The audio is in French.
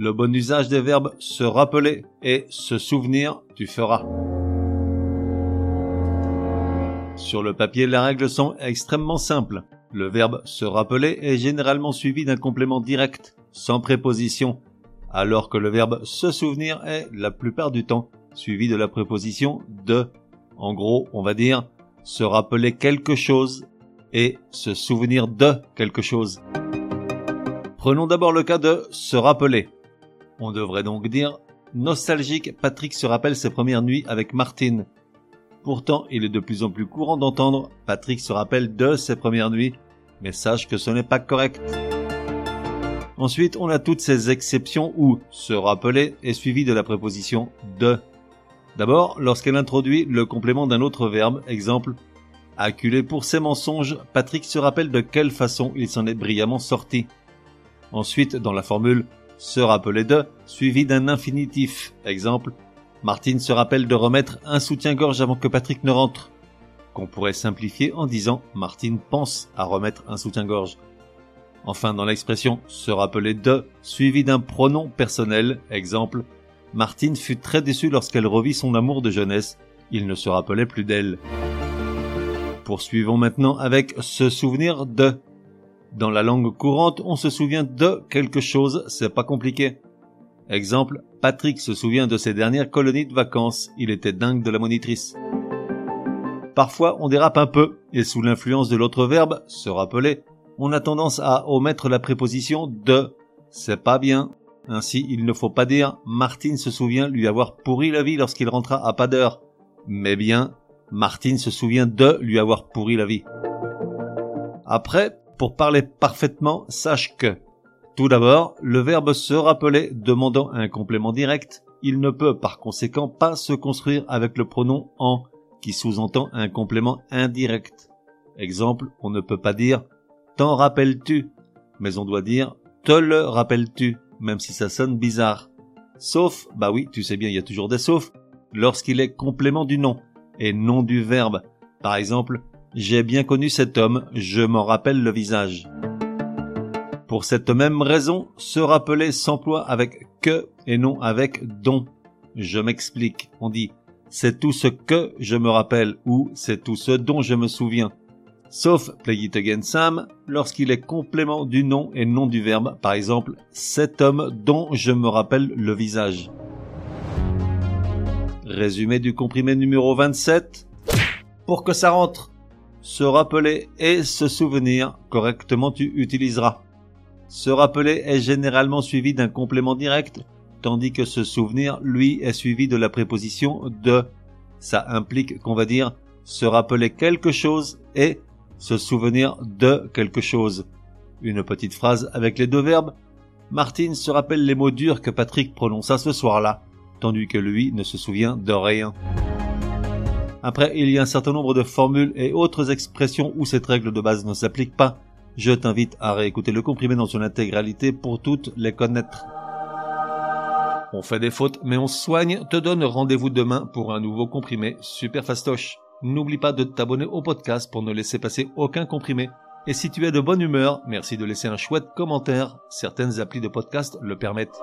Le bon usage des verbes se rappeler et se souvenir, tu feras. Sur le papier, les règles sont extrêmement simples. Le verbe se rappeler est généralement suivi d'un complément direct, sans préposition, alors que le verbe se souvenir est, la plupart du temps, suivi de la préposition de. En gros, on va dire se rappeler quelque chose et se souvenir de quelque chose. Prenons d'abord le cas de se rappeler. On devrait donc dire nostalgique, Patrick se rappelle ses premières nuits avec Martine. Pourtant, il est de plus en plus courant d'entendre Patrick se rappelle de ses premières nuits, mais sache que ce n'est pas correct. Ensuite, on a toutes ces exceptions où se rappeler est suivi de la préposition de. D'abord, lorsqu'elle introduit le complément d'un autre verbe, exemple Acculé pour ses mensonges, Patrick se rappelle de quelle façon il s'en est brillamment sorti. Ensuite, dans la formule se rappeler de, suivi d'un infinitif. Exemple, Martine se rappelle de remettre un soutien-gorge avant que Patrick ne rentre. Qu'on pourrait simplifier en disant Martine pense à remettre un soutien-gorge. Enfin, dans l'expression se rappeler de, suivi d'un pronom personnel. Exemple, Martine fut très déçue lorsqu'elle revit son amour de jeunesse. Il ne se rappelait plus d'elle. Poursuivons maintenant avec se souvenir de. Dans la langue courante, on se souvient de quelque chose, c'est pas compliqué. Exemple, Patrick se souvient de ses dernières colonies de vacances, il était dingue de la monitrice. Parfois, on dérape un peu, et sous l'influence de l'autre verbe, se rappeler, on a tendance à omettre la préposition de. C'est pas bien. Ainsi, il ne faut pas dire Martine se souvient lui avoir pourri la vie lorsqu'il rentra à pas d'heure. Mais bien, Martine se souvient de lui avoir pourri la vie. Après, pour parler parfaitement, sache que, tout d'abord, le verbe se rappeler demandant un complément direct, il ne peut par conséquent pas se construire avec le pronom en, qui sous-entend un complément indirect. Exemple, on ne peut pas dire t'en rappelles-tu, mais on doit dire te le rappelles-tu, même si ça sonne bizarre. Sauf, bah oui, tu sais bien, il y a toujours des saufs, lorsqu'il est complément du nom et non du verbe. Par exemple, j'ai bien connu cet homme, je m'en rappelle le visage. Pour cette même raison, se rappeler s'emploie avec que et non avec dont. Je m'explique. On dit c'est tout ce que je me rappelle ou c'est tout ce dont je me souviens. Sauf Play It Again Sam lorsqu'il est complément du nom et non du verbe. Par exemple, cet homme dont je me rappelle le visage. Résumé du comprimé numéro 27. Pour que ça rentre, se rappeler et se souvenir correctement tu utiliseras. Se rappeler est généralement suivi d'un complément direct, tandis que se souvenir, lui, est suivi de la préposition de. Ça implique qu'on va dire se rappeler quelque chose et se souvenir de quelque chose. Une petite phrase avec les deux verbes. Martine se rappelle les mots durs que Patrick prononça ce soir-là, tandis que lui ne se souvient de rien. Après, il y a un certain nombre de formules et autres expressions où cette règle de base ne s'applique pas. Je t'invite à réécouter le comprimé dans son intégralité pour toutes les connaître. On fait des fautes, mais on soigne, te donne rendez-vous demain pour un nouveau comprimé super fastoche. N'oublie pas de t'abonner au podcast pour ne laisser passer aucun comprimé. Et si tu es de bonne humeur, merci de laisser un chouette commentaire. Certaines applis de podcast le permettent.